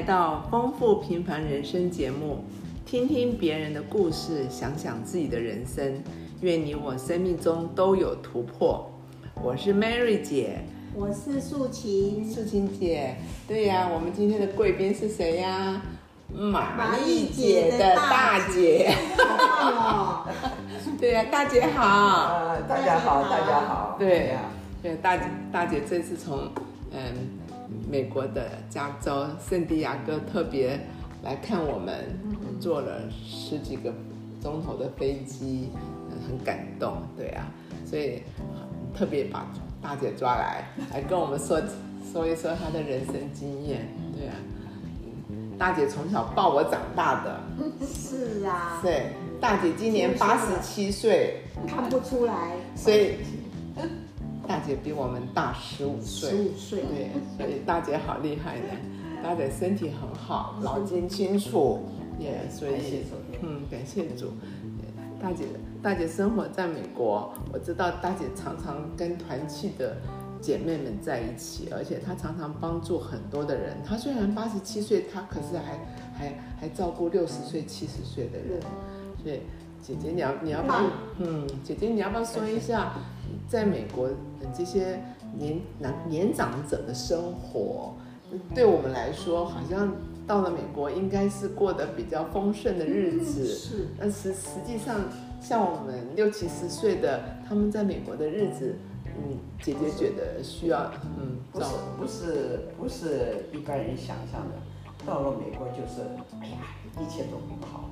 迎来到丰富平凡人生节目，听听别人的故事，想想自己的人生。愿你我生命中都有突破。我是 Mary 姐，我是素琴。素琴姐，对呀，我们今天的贵宾是谁呀？玛丽姐的大姐。对呀，大姐好。啊，大家好，大家好。对呀，对大姐，大姐这次从嗯美国的加州圣地亚哥特别来看我们，坐了十几个钟头的飞机，很感动。对啊，所以特别把大姐抓来，来跟我们说说一说她的人生经验。对啊，大姐从小抱我长大的。是啊。对，大姐今年八十七岁。看不出来。所以。大姐比我们大十五岁，十五岁，对，所以大姐好厉害的。大姐身体很好，脑筋清楚，也所以，嗯，感谢主。大姐，大姐生活在美国，我知道大姐常常跟团契的姐妹们在一起，而且她常常帮助很多的人。她虽然八十七岁，她可是还还还照顾六十岁、七十岁的人。所以，姐姐，你要你要不要？嗯，姐姐，你要不要说一下？在美国的这些年年年长者的生活，对我们来说，好像到了美国应该是过得比较丰盛的日子。是，但实实际上，像我们六七十岁的，他们在美国的日子，嗯，姐姐觉得需要，嗯，不是不是不是一般人想象的，到了美国就是，哎呀，一切都不好。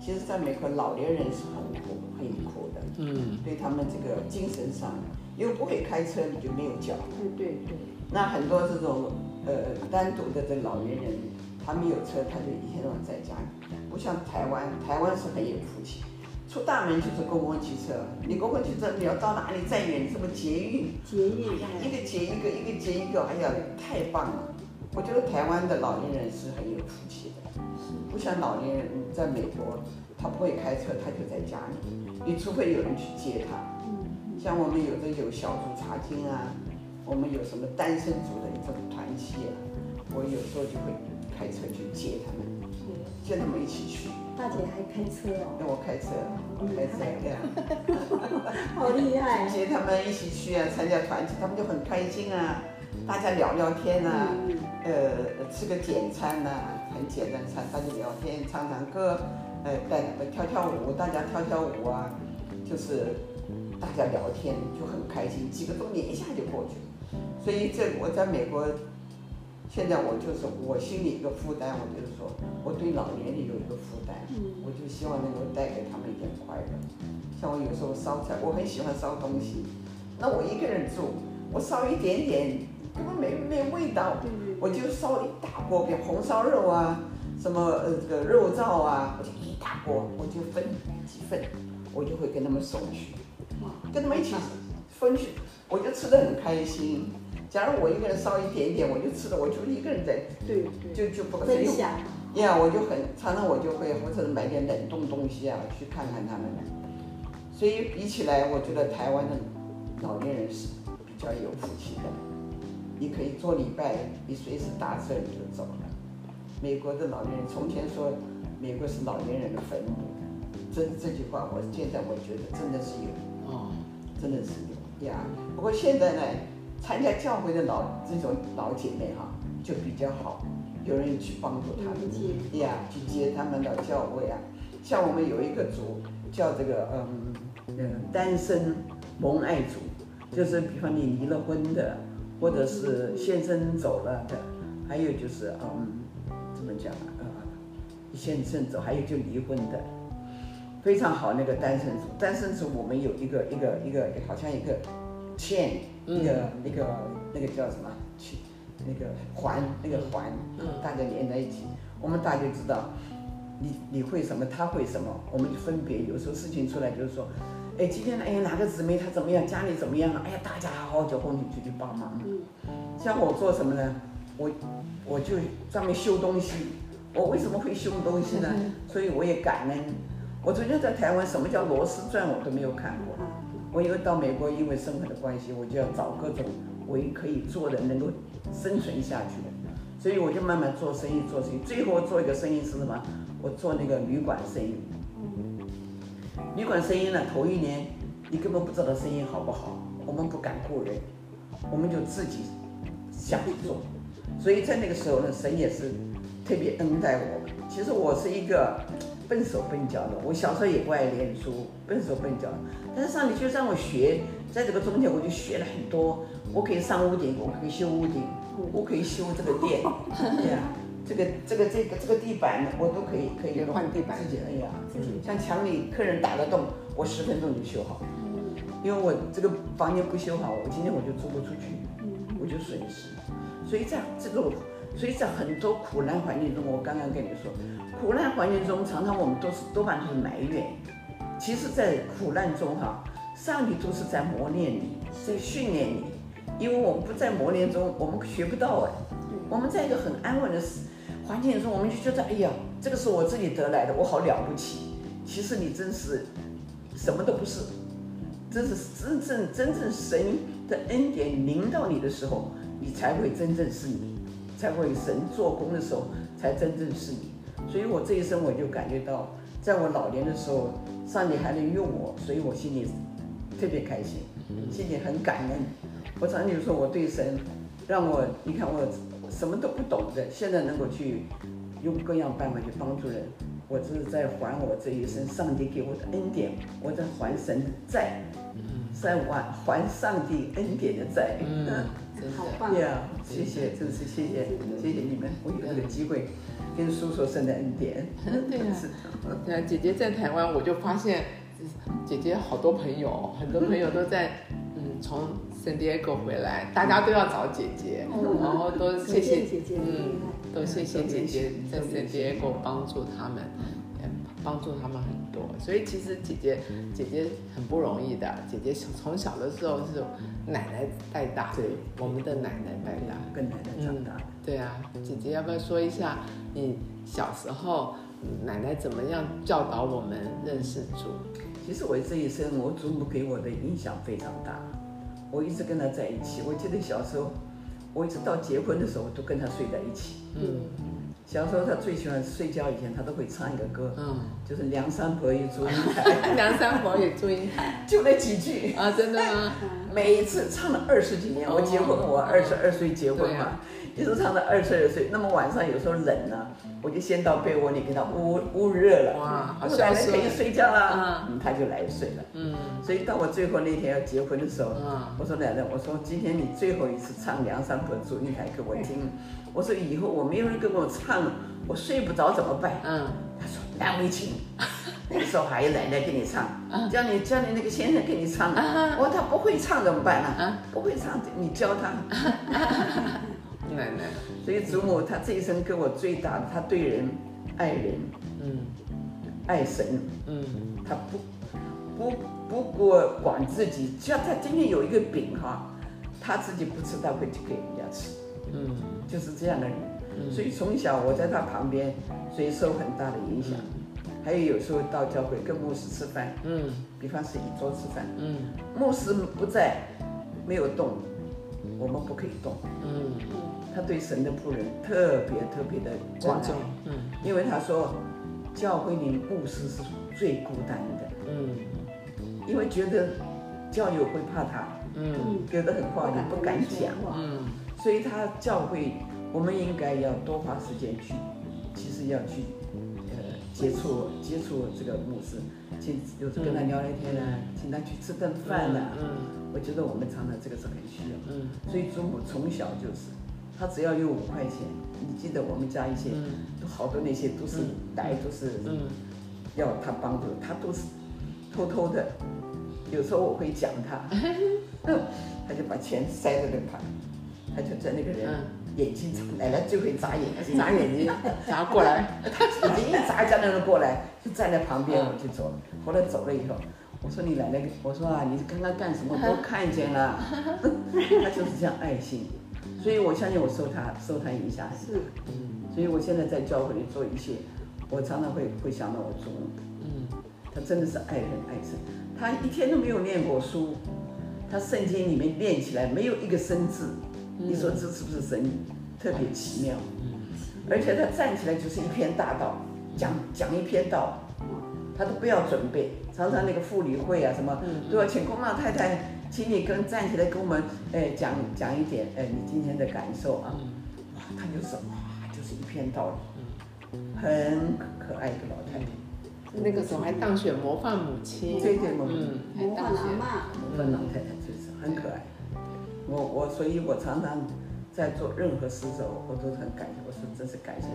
其实，在美国，老年人是很苦、很苦的。嗯，对他们这个精神上，因为不会开车，你就没有脚。对对对。那很多这种呃单独的这老年人，他没有车，他就一天到晚在家里。不像台湾，台湾是很有福气，出大门就是公共汽车。你公共汽车你要到哪里再远，什么捷运？捷运。一个接一个，一个接一个，哎呀，太棒了！我觉得台湾的老年人是很有福气的。不像老年人在美国，他不会开车，他就在家里。你除非有人去接他。像我们有的有小组查经啊，我们有什么单身组的一种团契啊，我有时候就会开车去接他们，接他们一起去。大姐还开车哦？那我开车，我开车对啊。好厉害！接他们一起去啊，参加团契，他们就很开心啊。大家聊聊天呐，呃，吃个简餐呐，很简单餐，大家聊天，唱唱歌，呃，带跳跳舞，大家跳跳舞啊，就是大家聊天就很开心，几个钟点一下就过去了。所以这我在美国，现在我就是我心里一个负担，我就是说我对老年人有一个负担，我就希望能够带给他们一点快乐。像我有时候烧菜，我很喜欢烧东西，那我一个人住，我烧一点点。根本没没味道，我就烧一大锅，比如红烧肉啊，什么呃这个肉燥啊，我就一大锅，我就分几份，我就会跟他们送去，跟他们一起分去，我就吃的很开心。假如我一个人烧一点点，我就吃的，我就一个人在，对，就就不分享。呀，我就很常常我就会或者买点冷冻东西啊，去看看他们。所以比起来，我觉得台湾的老年人是比较有福气的。你可以做礼拜，你随时打车你就走了。美国的老年人从前说，美国是老年人的坟墓，这这句话我现在我觉得真的是有，哦，真的是有呀。不过现在呢，参加教会的老这种老姐妹哈，就比较好，有人去帮助他们呀，去接他们到教会啊。像我们有一个组叫这个嗯嗯单身蒙爱组，就是比方你离了婚的。或者是先生走了的，还有就是嗯，怎么讲啊？先生走，还有就离婚的，非常好。那个单身组，单身组我们有一个一个一个，好像一个 chain，一个那个那个叫什么？去那个环，那个环，大家连在一起。我们大家知道，你你会什么，他会什么，我们就分别。有时候事情出来就是说。哎，今天呢？哎呀，哪个姊妹她怎么样？家里怎么样？哎呀，大家好就哄你出去帮忙。嗯，像我做什么呢？我我就专门修东西。我为什么会修东西呢？所以我也感恩。我昨天在台湾，什么叫螺丝转我都没有看过。我因为到美国，因为生活的关系，我就要找各种我也可以做的，能够生存下去的。所以我就慢慢做生意，做生意。最后我做一个生意是什么？我做那个旅馆生意。旅馆生意呢，头一年你根本不知道生意好不好，我们不敢雇人，我们就自己想去做。所以在那个时候呢，神也是特别恩待我。其实我是一个笨手笨脚的，我小时候也不爱念书，笨手笨脚。但是上帝就让我学，在这个中间我就学了很多。我可以上屋顶，我可以修屋顶，我可以修这个电，对呀，这个这个这个这个地板我都可以可以换地板自己。哎呀，像墙里客人打了洞，我十分钟就修好。因为我这个房间不修好，我今天我就租不出去，我就损失。所以在这个，所以在很多苦难环境中，我刚刚跟你说，苦难环境中常常我们都是多半都是埋怨。其实，在苦难中哈，上帝都是在磨练你，在训练你。因为我们不在磨练中，我们学不到哎。我们在一个很安稳的环境中，我们就觉得哎呀，这个是我自己得来的，我好了不起。其实你真是什么都不是，真是真正真正神的恩典临到你的时候，你才会真正是你，才会神做工的时候才真正是你。所以我这一生我就感觉到，在我老年的时候，上帝还能用我，所以我心里特别开心，心里很感恩。我常就说，我对神，让我你看我什么都不懂的，现在能够去用各样办法去帮助人，我这是在还我这一生上帝给我的恩典，我在还神的债，在还还上帝恩典的债。嗯，好棒呀！谢谢，真是谢谢，谢谢你们，我有这个机会跟叔说神的恩典。对呀，对啊，姐姐在台湾，我就发现姐姐好多朋友，很多朋友都在 嗯从。圣地亚哥回来，大家都要找姐姐，然后都谢谢姐姐，嗯，都谢谢姐姐在圣地亚哥帮助他们，帮助他们很多。所以其实姐姐姐姐很不容易的，姐姐从小的时候是奶奶带大，对，我们的奶奶带大，跟奶奶长大。对啊，姐姐要不要说一下你小时候奶奶怎么样教导我们认识主？其实我这一生，我祖母给我的影响非常大。我一直跟她在一起。我记得小时候，我一直到结婚的时候都跟她睡在一起。嗯，小时候他最喜欢睡觉，以前他都会唱一个歌，嗯，就是《梁山伯与祝英台》。梁山伯与祝英台，就那几句啊，真的吗？每一次唱了二十几年。我结婚，我二十二岁结婚嘛。一直唱到二十二岁，那么晚上有时候冷呢，我就先到被窝里给他捂捂热了。哇，好奶奶可以睡觉了，嗯，他就来睡了。嗯，所以到我最后那天要结婚的时候，我说奶奶，我说今天你最后一次唱《梁山伯祝英台》给我听，我说以后我没有人跟我唱，我睡不着怎么办？嗯，他说难为情，那个时候还有奶奶给你唱，叫你叫你那个先生给你唱。我说他不会唱怎么办呢？不会唱你教他。奶奶，所以祖母她这一生给我最大的，她对人爱人，嗯，爱神，嗯，她不不不过管自己，只要她今天有一个饼哈，她自己不吃，她会去给人家吃，嗯，就是这样的人，所以从小我在她旁边，所以受很大的影响。还有有时候到教会跟牧师吃饭，嗯，比方是一桌吃饭，嗯，牧师不在，没有动，我们不可以动，嗯。他对神的仆人特别特别的关注，嗯，因为他说，教会里牧师是最孤单的，嗯，因为觉得教友会怕他，嗯，觉得很话也不敢讲，嗯，所以他教会我们应该要多花时间去，其实要去，呃，接触接触这个牧师，去有时跟他聊聊天呢，请他去吃顿饭呢，嗯，我觉得我们常常这个是很需要，嗯，所以祖母从小就是。他只要有五块钱，你记得我们家一些，都好多那些都是来都是，要他帮助，他都是偷偷的。有时候我会讲他，他就把钱塞在那旁，他就在那个人眼睛奶奶就会眨眼，眨眼睛，眨过来，他眼睛一眨，叫那人过来，就站在旁边，我就走了。后来走了以后，我说你奶奶，我说啊，你刚刚干什么？都看见了。他就是这样爱心。所以，我相信我受他受他影响很大。嗯，所以我现在在教会里做一些，我常常会会想到我祖母。嗯，他真的是爱人爱神，他一天都没有念过书，他圣经里面念起来没有一个生字。你说这是不是神特别奇妙。而且他站起来就是一篇大道，讲讲一篇道，他都不要准备。常常那个妇女会啊什么，都要请公老太太，请你跟站起来跟我们，哎讲讲一点，哎你今天的感受啊。哇，他就是哇，就是一片道理，很可爱的老太太。那个时候还当选模范母亲，对对，模嗯，还模范阿。妈，模范老太太就是很可爱。我我所以，我常常在做任何事的时候，我都很感谢。我说真是感谢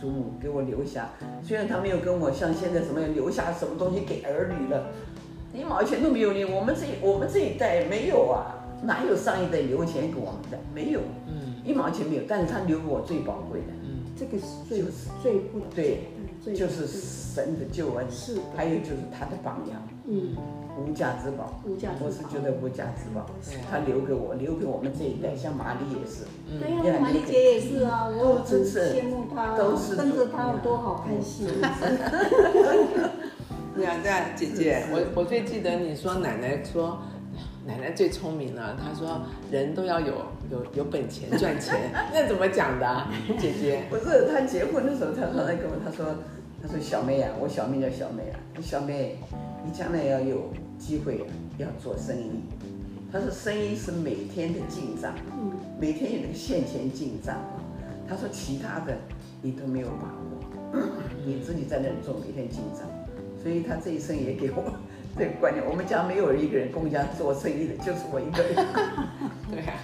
祖母给我留下，虽然她没有跟我像现在什么留下什么东西给儿女了，一毛钱都没有留。我们这我们这一代没有啊，哪有上一代留钱给我们的？没有，嗯。一毛钱没有。但是他留给我最宝贵的，嗯，这个是最就是。最不对嗯就是神的救恩，是还有就是他的榜样，嗯。无价之宝。无价之宝。我是觉得无价之宝，他留给我，留给我们这一代，像玛丽也是，对呀，玛丽姐也是啊，我真是羡慕她，都是跟着她有多好开心。对啊对啊，姐姐，我我最记得你说奶奶说，奶奶最聪明了，她说人都要有有有本钱赚钱，那怎么讲的啊，姐姐？不是她结婚的时候，她常常跟我她说，她说小妹啊，我小妹叫小妹啊，小妹，你将来要有机会啊，要做生意。她说生意是每天的进账，嗯，每天有那个现钱进账。她说其他的你都没有把握，你自己在那里做，每天进账。所以他这一生也给我 这个观念，我们家没有一个人公家做生意的，就是我一个人。对啊，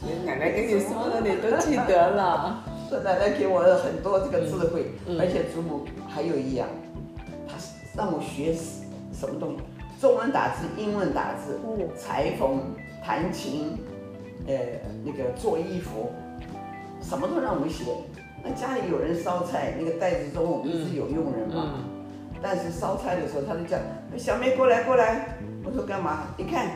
所以奶奶跟你说的你都记得了。说奶奶给我了很多这个智慧，嗯而且祖母还有一样，她是让我学什么东西，中文打字、英文打字、哦裁缝、弹琴，呃，那个做衣服，什么都让我们学。那家里有人烧菜，那个袋子中我们是有佣人嘛，嗯但是烧菜的时候，他就叫小妹过来过来。我说干嘛？你看，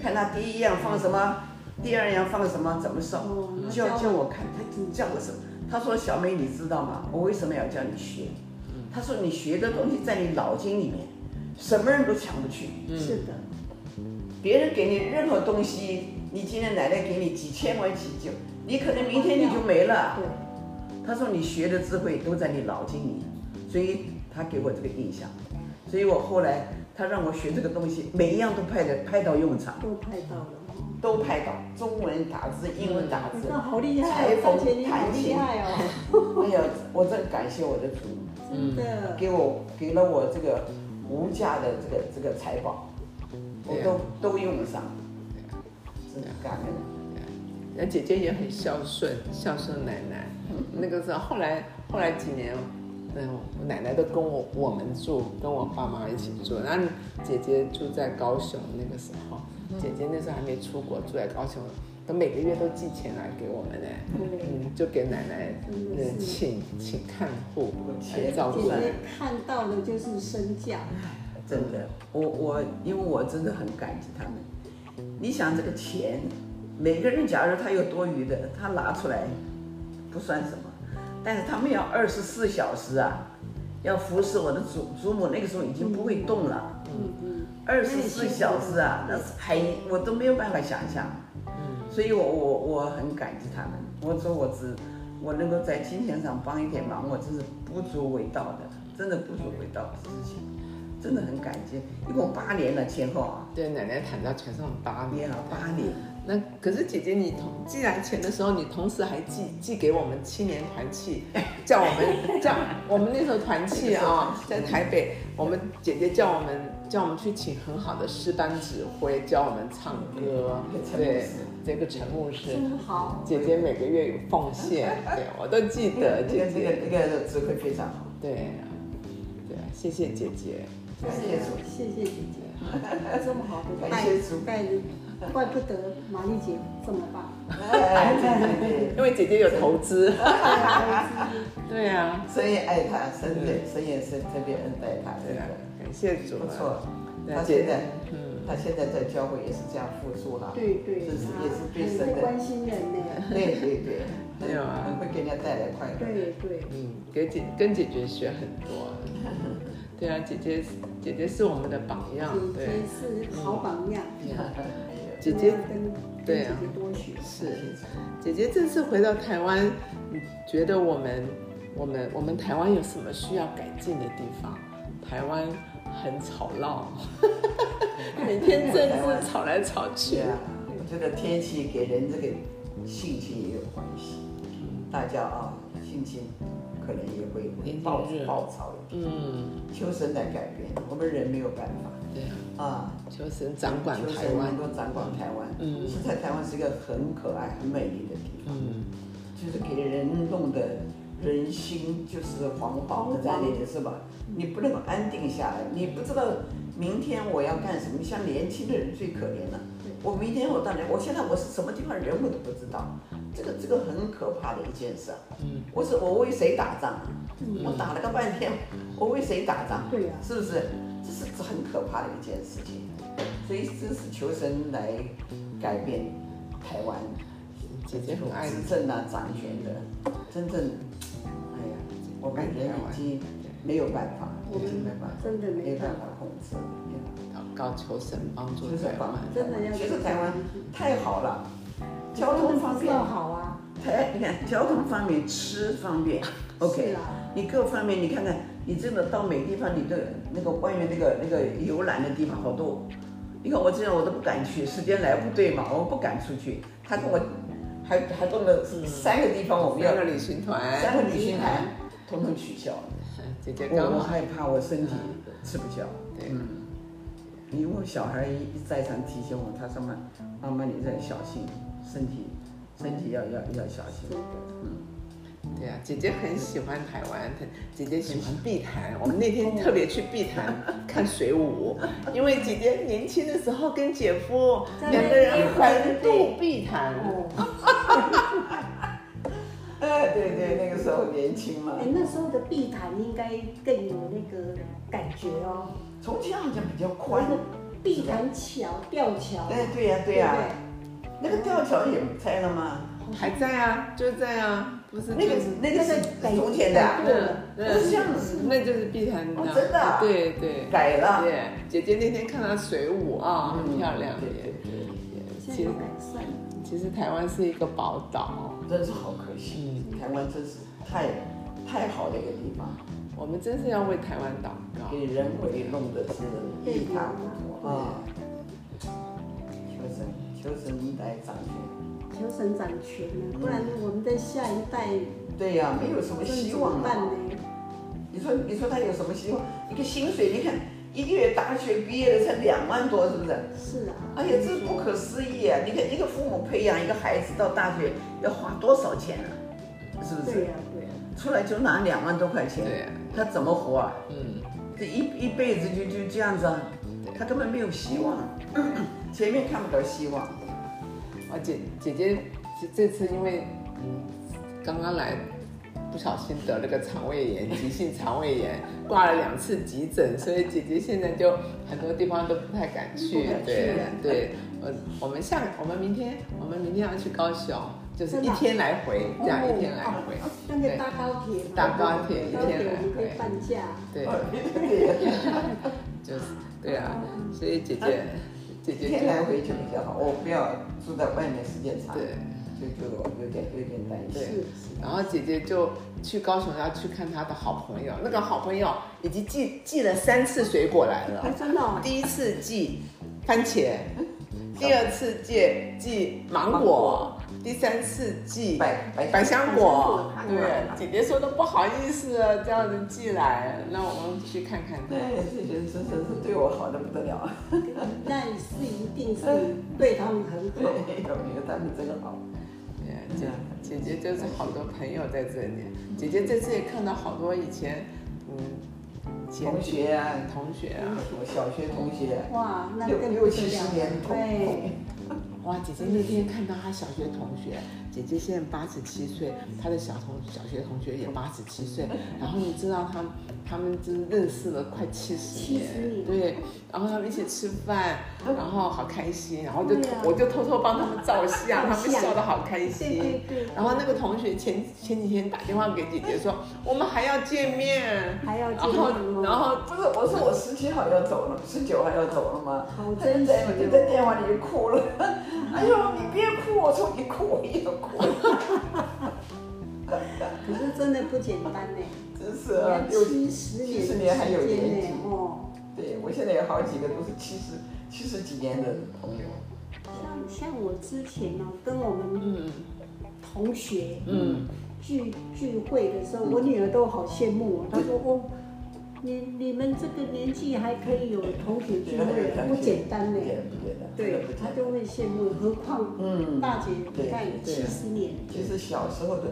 看他第一样放什么，第二样放什么，怎么烧，就要叫叫我看，他叫我什么？他说小妹，你知道吗？我为什么要叫你学？他说你学的东西在你脑筋里面，什么人都抢不去。是的，别人给你任何东西，你今天奶奶给你几千万几九，你可能明天你就没了。对，他说你学的智慧都在你脑筋里，所以他给我这个印象，所以我后来他让我学这个东西，每一样都派的派到用场，都拍到了。都派到中文打字、英文打字。那好厉害哦，裁缝大姐你好厉害哦，哎呀，我真感谢我的主，真的。给我给了我这个无价的这个这个财宝，我都都用得上，真的感恩。那姐姐也很孝顺，孝顺奶奶。那个时候，后来后来几年，嗯，我奶奶都跟我我们住，跟我爸妈一起住。然后姐姐住在高雄，那个时候，姐姐那时候还没出国，住在高雄，她每个月都寄钱来给我们呢。对嗯，就给奶奶真的嗯请请看护钱来照顾。姐姐看到的就是身价，真的，我我因为我真的很感激他们。你想这个钱，每个人假如他有多余的，他拿出来不算什么，但是他们要二十四小时啊，要服侍我的祖祖母，那个时候已经不会动了，嗯嗯，二十四小时啊，那是很我都没有办法想象。嗯所以我我我很感激他们。我说我只我能够在金钱上帮一点忙，我真是不足为道的，真的不足为道的事情，真的很感激。一共八年了前后啊，对，奶奶躺在床上八年年。啊八年，那可是姐姐，你同寄来钱的时候，你同时还寄寄给我们青年团契，叫我们叫我们那时候团契啊，在台北，我们姐姐叫我们叫我们去请很好的诗班指挥，教我们唱歌，对，这个陈牧师，真好。姐姐每个月有奉献，对我都记得，姐姐。那个姐姐，这个智慧非常好，对啊，对啊，谢谢姐姐，感谢主。谢谢姐姐，这么好的感谢主。带领，怪不得玛丽姐这么棒。哎，对对因为姐姐有投资，对 对啊，对，神也爱她，神对神也是特别恩待她，对啊感谢主啊，不错。对啊姐他现在，嗯。他现在在教会也是这样付出了，对对，这是也是对很神的，会关心人呢。对对对，没有啊。很会给人家带来快乐。对对，嗯，给姐跟姐姐学很多。对啊，姐姐姐姐是我们的榜样，姐对。姐是好榜样，姐姐跟对啊姐姐多学。是姐姐这次回到台湾，你觉得我们我们我们台湾有什么需要改进的地方？台湾很吵闹，每天政治吵来吵去对。啊，我觉得天气给人这个性情也有关系，大家啊性情可能也会暴暴躁一点。嗯，求神来改变，我们人没有办法对啊，啊。求神掌管台湾神能。够掌管台湾。嗯现在台湾是一个很可爱、很美丽的地方，嗯，就是给人弄得人心就是惶惶的在那里，是吧？你不能够安定下来，你不知道明天我要干什么。像年轻的人最可怜了。我明天我到哪？我现在我是什么地方人我都不知道，这个这个很可怕的一件事啊。嗯，我是我为谁打仗啊？我打了个半天，我为谁打仗？对呀是不是？这是很可怕的一件事情。所以这是求神来改变台湾姐姐很爱执政啊、掌权的，真正，哎呀，我感觉已经没有办法，已经没办法，真的没办法没办法控制。祷告求神帮助台湾。真的要其实台湾太好了，交通方便，好啊。台你看交通方便，吃方便，OK 你各方面，你看看，你真的到每个地方，你的那个关于那个那个游览的地方好多。你看我这样我都不敢去，时间来不对嘛，我不敢出去。他跟我还还动了三个地方，我们要三个旅行团，三个旅行团，统统取消。姐姐我刚我害怕我身体吃不消。对嗯，因为我小孩一在场提醒我，他说妈妈妈你再小心身体，身体要要要小心。真的。对啊，姐姐很喜欢台湾，姐姐喜欢碧潭。我们那天特别去碧潭看水舞，因为姐姐年轻的时候跟姐夫在两个人环渡碧潭。对对，那个时候年轻嘛哎，，那时候的碧潭应该更有那个感觉哦。从前好像比较宽那。个碧潭桥、吊桥。哎，对呀对呀对，那个吊桥也拆了吗？还在啊，就在啊，不是那个是那个是改从前的啊，对嗯不是这样嗯子，那就是碧潭的真的啊对对改了。对，姐姐那天看她水舞啊，很漂亮对对。对，其实有改善。其实台湾是一个宝岛，真是好可惜，台湾真是太太好的一个地方，我们真是要为台湾祷告。给人为弄的是一塌糊涂啊！求神求神来掌权，求生长权呢，不然我们的下一代对呀、没有什么希望？你说你说他有什么希望？一个薪水，你看一个月大学毕业的才两万多，是不是？是啊，哎呀，这不可思议啊！你看一个父母培养一个孩子到大学要花多少钱啊？是不是？对呀对呀，出来就拿两万多块钱，对呀他怎么活啊？嗯，这一一辈子就就这样子啊，他根本没有希望，前面看不到希望。啊姐姐姐这这次因为嗯刚刚来，不小心得了个肠胃炎，急性肠胃炎，挂了两次急诊，所以姐姐现在就很多地方都不太敢去对对，我我们下我们明天我们明天要去高雄，就是一天来回，这样一天来回。哦那个搭高铁嘛，搭高铁一高天可以回半价。对，对，就是对啊，所以姐姐姐姐一天来回就比较好，我不要住在外面时间长，对。就就有点有点担心。是然后姐姐就去高雄要去看她的好朋友，那个好朋友已经寄寄了三次水果来了哎，。真的哦，第一次寄番茄，第二次寄寄芒果，第三次寄百百百香果。香果对，姐姐说都不好意思了，这样子寄来，那我们去看看她。对，姐姐真真是对我好的不得了。那是一定是对他们很对，好。有有他们真好。对啊，姐姐姐就是好多朋友在这里。姐姐这次也看到好多以前，嗯，前同学啊，同学啊，我小学同学，哇，那更六七十年同对，同，哇，姐姐那天看到她小学同学，姐姐现在八十七岁，她的小同小学同学也八十七岁，然后你知道他们他们真认识了快七十年，70年对，然后他们一起吃饭，然后好开心，然后就、啊我就偷偷帮他们照相，他们笑得好开心。对对，然后那个同学前前几天打电话给姐姐说，我们还要见面，还要然后见面哦然后不是，我说我十七号要走了，十九号要走了吗？好他就珍惜在我就在电话里就哭了。哎呦，你别哭！我说你哭，我也要哭。可是真的不简单呢，真是啊，六七十年七十年还有年纪，哦，对我现在有好几个都是七十七十几年的朋友。像像我之前呢、跟我们嗯同学嗯，聚聚会的时候，我女儿都好羡慕哦，她说哦。你你们这个年纪还可以有同学聚会，不简单呢不。简不简单，对不，简单。她就会羡慕，何况嗯，大姐，对你看对七十年，其实小时候的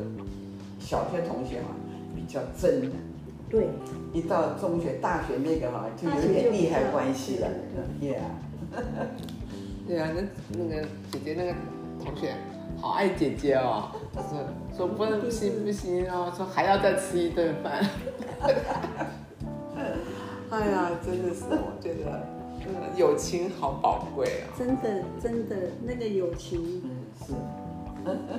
小学同学嘛、比较真，对，一到中学、大学那个哈、就有点利害关系了。嗯，Yeah，对啊，那那个姐姐那个同学好爱姐姐哦，说说不能不行不行哦，说还要再吃一顿饭。哎呀，真的是，我觉得，嗯，友情好宝贵啊。真的真的那个友情嗯，是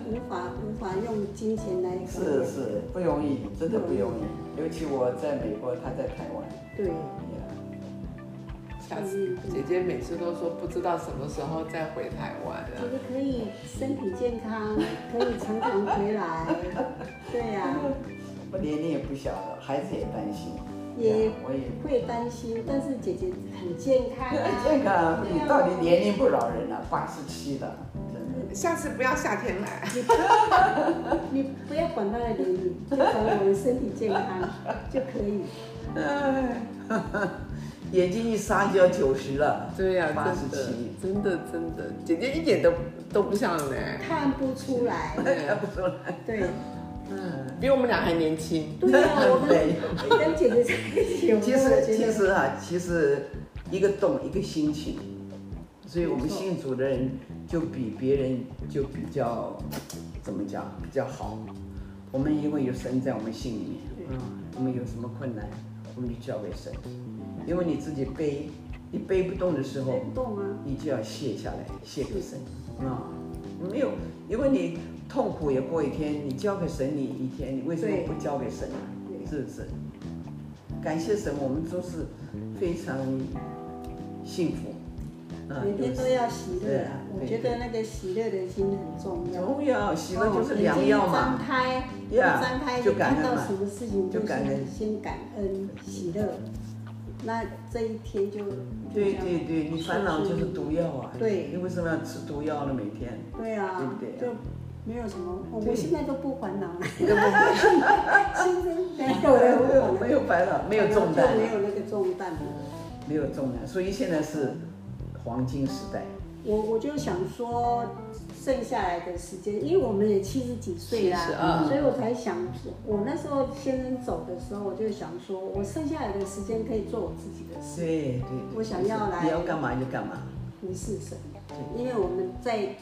无法无法用金钱来。是是不容易，真的不容易。尤其我在美国，他在台湾。对下次姐姐每次都说不知道什么时候再回台湾啊觉。得可以身体健康，可以常常回来。对呀、我年龄也不小了，孩子也担心。也我也会担心，但是姐姐很健康啊。健康，你到底年龄不饶人了，八十七了，真的。下次不要夏天来。你不要管他的年龄，就管我们身体健康就可以。哎，眼睛一眨就要九十了。对呀、八十真的七，真的真的，姐姐一点都都不像呢，看不出来。看不出来。对，嗯，比我们俩还年轻。对啊，我 对。跟跟姐姐在一起，其实其实啊，其实一个动一个心情，所以我们信主的人就比别人就比较怎么讲比较好。我们因为有神在我们心里面，嗯，我们有什么困难，我们就交给神。因为你自己背，你背不动的时候。你就要卸下来，卸给神啊。没有，因为你痛苦也过一天，你交给神你一天，你为什么不交给神啊？是不是？感谢神，我们都是非常幸福。啊每天都要喜乐啊！我觉得那个喜乐的心很重要。重要，喜乐就是哦良药嘛。张开，一张开就看到什么事情就感恩先先感恩喜乐，那这一天就对对对，你烦恼就是毒药啊。对你为什么要吃毒药呢？每天。对啊，对不对就没有什么，我对我现在都不烦恼了，没有了，没有烦恼，没有重担就，没有那个重担了。没有重担，所以现在是黄金时代。我我就想说，剩下来的时间，因为我们也七十几岁啦，72所以我才想，我那时候先生走的时候，我就想说，我剩下来的时间可以做我自己的事，对对对。我想要来你要干嘛就干嘛。服侍神。因为我们在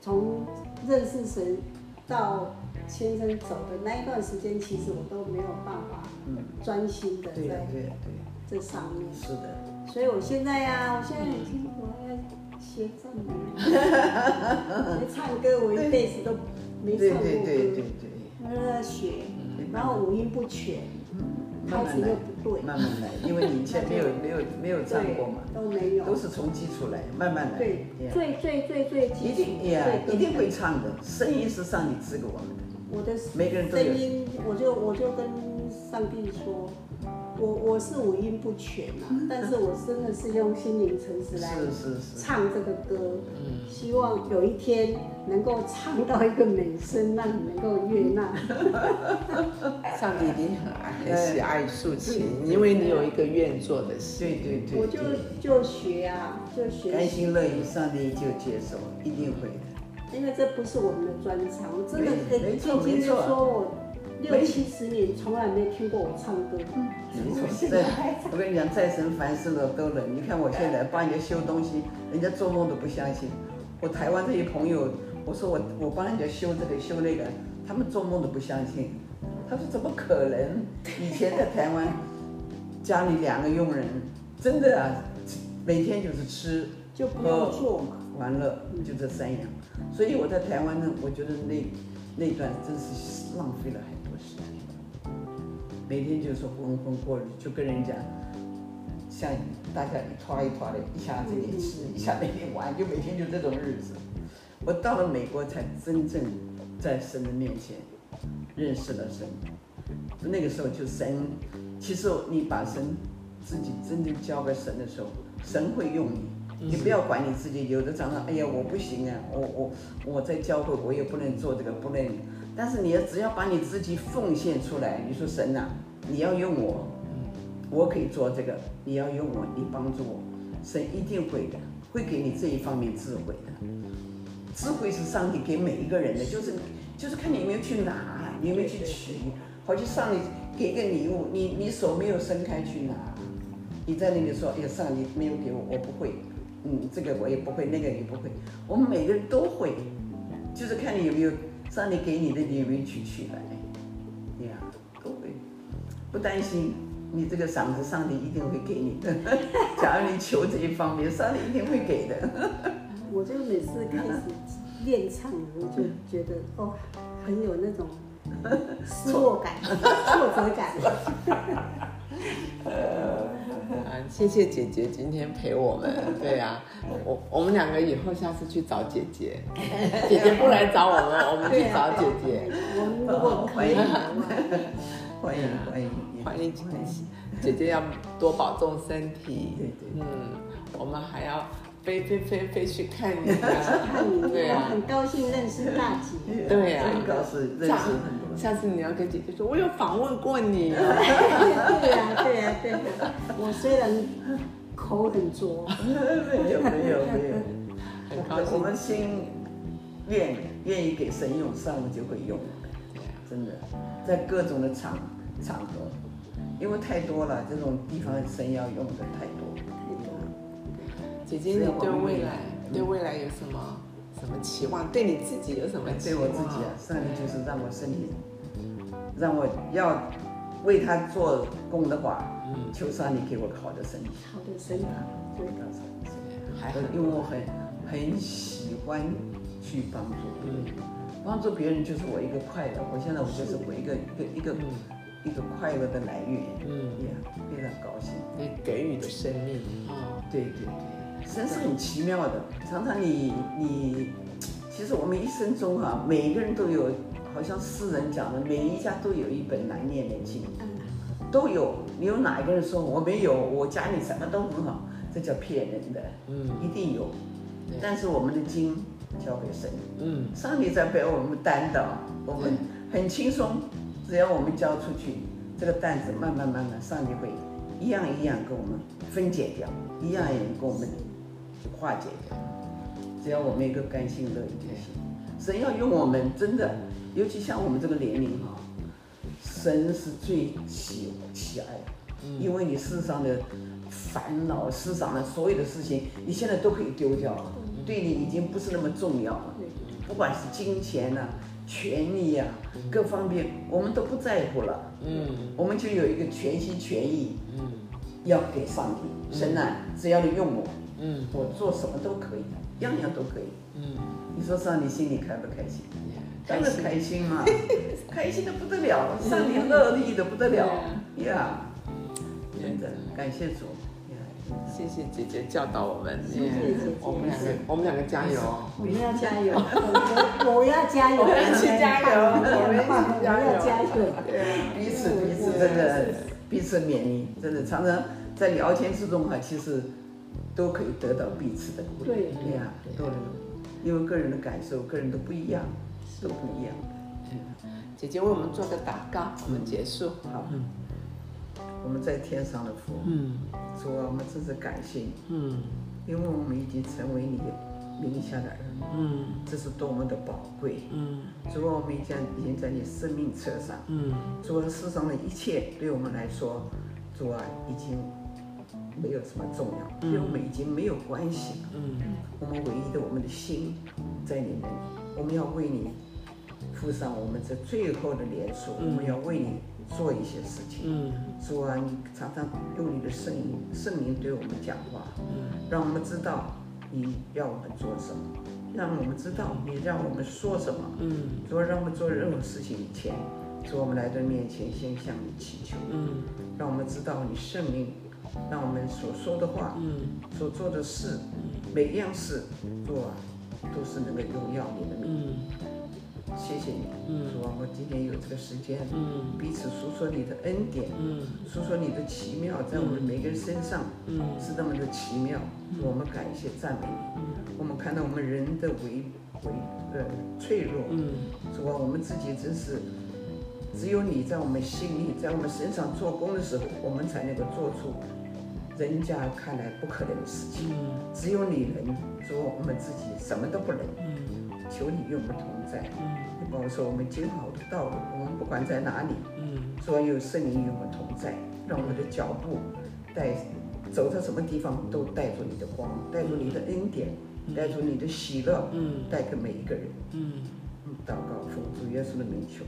从认识神到先生走的那一段时间，其实我都没有办法嗯，专心的在这上面，是的。所以我现在呀、我现在已经我要学赞美，学唱歌，我一辈子都没唱过歌，对对对对，我要学，对然后五音不全，慢慢来慢慢来，因为你以前没有没有没有唱过嘛，都没有都，是从基础来，慢慢来。对 Yeah，最最最最基一础，定呀，最一定会唱的，声音是上帝赐给我们的，我的每个人都有声音，我就我就跟上帝说，我我是五音不全啊，但是我真的是用心灵诚实来唱这个歌，希望有一天能够唱到一个美声，让你能够悦纳。上帝一定很爱很喜爱竖琴，因为你有一个愿做的事。对对对，我就就学啊，就学甘，心乐意，上帝就接受，一定会的。因为这不是我们的专长，我真的没没错今天说我六七十年从来没听过我唱歌，没错，在我跟你讲，再生凡事的都能。你看我现在帮人家修东西，人家做梦都不相信。我台湾这些朋友，我说我我帮人家修这个修那个，他们做梦都不相信。他说怎么可能？以前在台湾家里两个佣人，真的啊，每天就是吃就不要做嘛。完了就这三样。所以我在台湾呢，我觉得那那段真是浪费了很。每天就是浑浑过日，就跟人家像大家一拖一拖的，一下这里吃，一下那里玩，就每天就这种日子。我到了美国才真正在神的面前认识了神。那个时候就神，其实你把神自己真正交给神的时候，神会用你。你不要管你自己，有的常常哎呀我不行啊，我我我在教会我也不能做这个不能。但是你要只要把你自己奉献出来，你说神呐，你要用我，我可以做这个，你要用我，你帮助我，神一定会的，会给你这一方面智慧的。智慧是上帝给每一个人的，就是就是看你有没有去拿，你有没有去取。好像上帝给个礼物，你你手没有伸开去拿，你在那里说，哎呀，上帝没有给我，我不会，嗯，这个我也不会，那个也不会，我们每个人都会，就是看你有没有上帝给你的，你有没有取取来，呀，都会，不担心，你这个嗓子上帝一定会给你的，假如你求这一方面，上帝一定会给的。我就每次开始练唱我，就觉得哦，很有那种。失落感、挫折感。呃，谢谢姐姐今天陪我们。对呀，我我们两个以后下次去找姐姐，姐姐不来找我们，我们去找姐姐。我们如果 欢迎，欢迎欢迎欢迎姐姐，姐姐要多保重身体。对对，嗯，我们还要。飞飞飞飞去看你，看你，对啊，很高兴认识大姐，对呀，很高兴认识很多。下次你要跟姐姐说，我有访问过你。对呀，对呀，对。我虽然口很拙，没有没有没有，很高兴。我们心愿愿意给神用，上了就会用。真的，在各种的场场合，因为太多了，这种地方神要用的太多。姐姐，你对未来对未来有什么什么期望？对你自己有什么期望？对我自己啊，上帝就是让我身体，让我要为他做工的话，嗯，求上帝给我好的身体，好的身体，对，还因为我很很喜欢去帮助，嗯，帮助别人就是我一个快乐。我现在我就是我一个一个一个一个快乐的来源，嗯，也非常高兴。你给予的生命啊，对对对。真是很奇妙的，常常你你，其实我们一生中哈，每一个人都有，好像诗人讲的，每一家都有一本难念的经，都有。你有哪一个人说我没有？我家里什么都很好，这叫骗人的。嗯，一定有。但是我们的经交给神，嗯，上帝在为我们担当，我们很轻松，只要我们交出去，这个担子慢慢慢慢，上帝会一样一样给我们分解掉，一样一样给我们。化解的，只要我们一个甘心乐意就行。神要用我们，真的，尤其像我们这个年龄哈，神是最喜喜爱的，因为你世上的烦恼、世上的所有的事情，你现在都可以丢掉了，对你已经不是那么重要了。不管是金钱呐、权利呀，各方面我们都不在乎了。嗯，我们就有一个全心全意，嗯，要给上帝。神呐，只要你用我。嗯，我做什么都可以，样样都可以。嗯，你说上你心里开不开心？当然开心嘛，开心。的不得了，上帝乐意的不得了。呀！真的，感谢主，谢谢姐姐教导我们，谢谢姐姐，我们两个，我们两个加油，我们要加油，我 我要加油，我们一起加油，我们一起加油，加油，彼此彼此真的彼此勉励，真的常常在聊天之中哈，其实。都可以得到彼此的鼓励，对呀，都能，因为个人的感受，个人都不一样，都不一样。嗯，姐姐为我们做个祷告，我们结束。好，嗯，我们在天上的父，嗯，主啊，我们真是感谢你，嗯，因为我们已经成为你的名下的儿女，嗯，这是多么的宝贵，嗯，主啊，我们已经已经在你生命车上，嗯，主啊，世上的一切对我们来说，主啊，已经。没有什么重要，对我们已经没有关系了。嗯我们唯一的我们的心在你们，我们要为你付上我们这最后的连锁，我们要为你做一些事情。嗯主啊，你常常用你的圣灵，圣灵对我们讲话，让我们知道你要我们做什么，让我们知道你让我们说什么。嗯主啊，让我们做任何事情以前，主我们来到面前，先向你祈求，嗯让我们知道你圣灵，让我们所说的话、嗯。所做的事，每一样事，主啊，都是能够荣耀你的名。嗯。谢谢你，嗯。主啊，我今天有这个时间，嗯。彼此诉说你的恩典，嗯。诉说你的奇妙，在我们每个人身上嗯。是那么的奇妙。主我们感谢赞美你。我们看到我们人的微微呃脆弱，嗯。主啊，我们自己真是只有你在我们心里，在我们身上做工的时候，我们才能够做出人家看来不可能的事情。嗯。只有你能，主啊，我们自己什么都不能。嗯。求你与我们同在，嗯。你保守我们今后的道路，我们不管在哪里，嗯。主啊，有圣灵与我们同在，让我们的脚步带走到什么地方都带着你的光，带着你的恩典，带着你的喜乐，嗯。带给每一个人。祷告奉主耶稣的名求。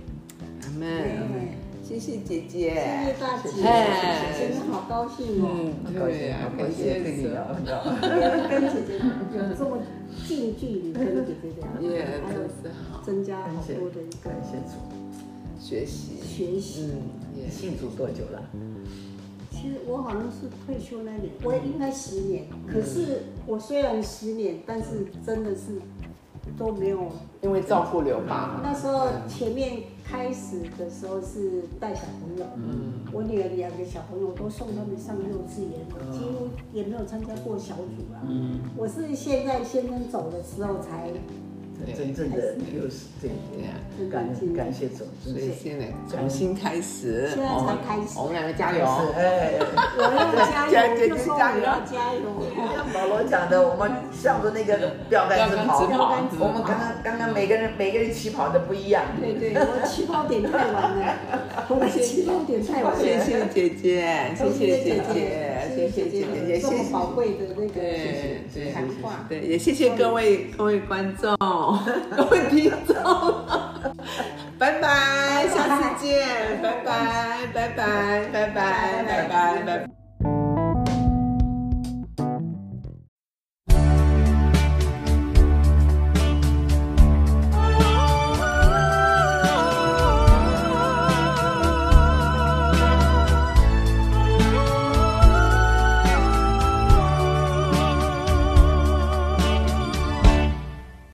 阿妹，谢谢姐姐，谢谢大姐，哎真的好高兴哦，嗯，对呀，感谢跟你主，聊？跟姐姐有这么近距离跟姐姐聊，也还有真是好，增加好多的一个感谢主。学习，学习。嗯，也信主多久了？其实我好像是退休那年，我应该十年。可是我虽然十年，但是真的是都没有。因为照顾刘爸，那时候前面开始的时候是带小朋友，嗯。我女儿两个小朋友都送他们上幼稚园，几乎也没有参加过小组啊。嗯，我是现在先生走的时候才真正的又是对，对呀。感感谢总，所。以现在重新开始，现在才开始我们两个加油，哎，我要加油，姐姐就说我加油要加油。像保罗讲的，我们向着那个标杆直跑。标杆直跑我们刚刚刚刚每个人每个人起跑的不一样。对对，我起跑点太晚了，我的起跑点太晚了。谢谢姐姐，谢谢姐姐，谢谢姐姐，也谢谢。宝贵的那个对对谈话。对，也谢谢各位各位观众，各位听众，拜拜，下次见，拜，拜拜，拜拜，拜拜，拜拜。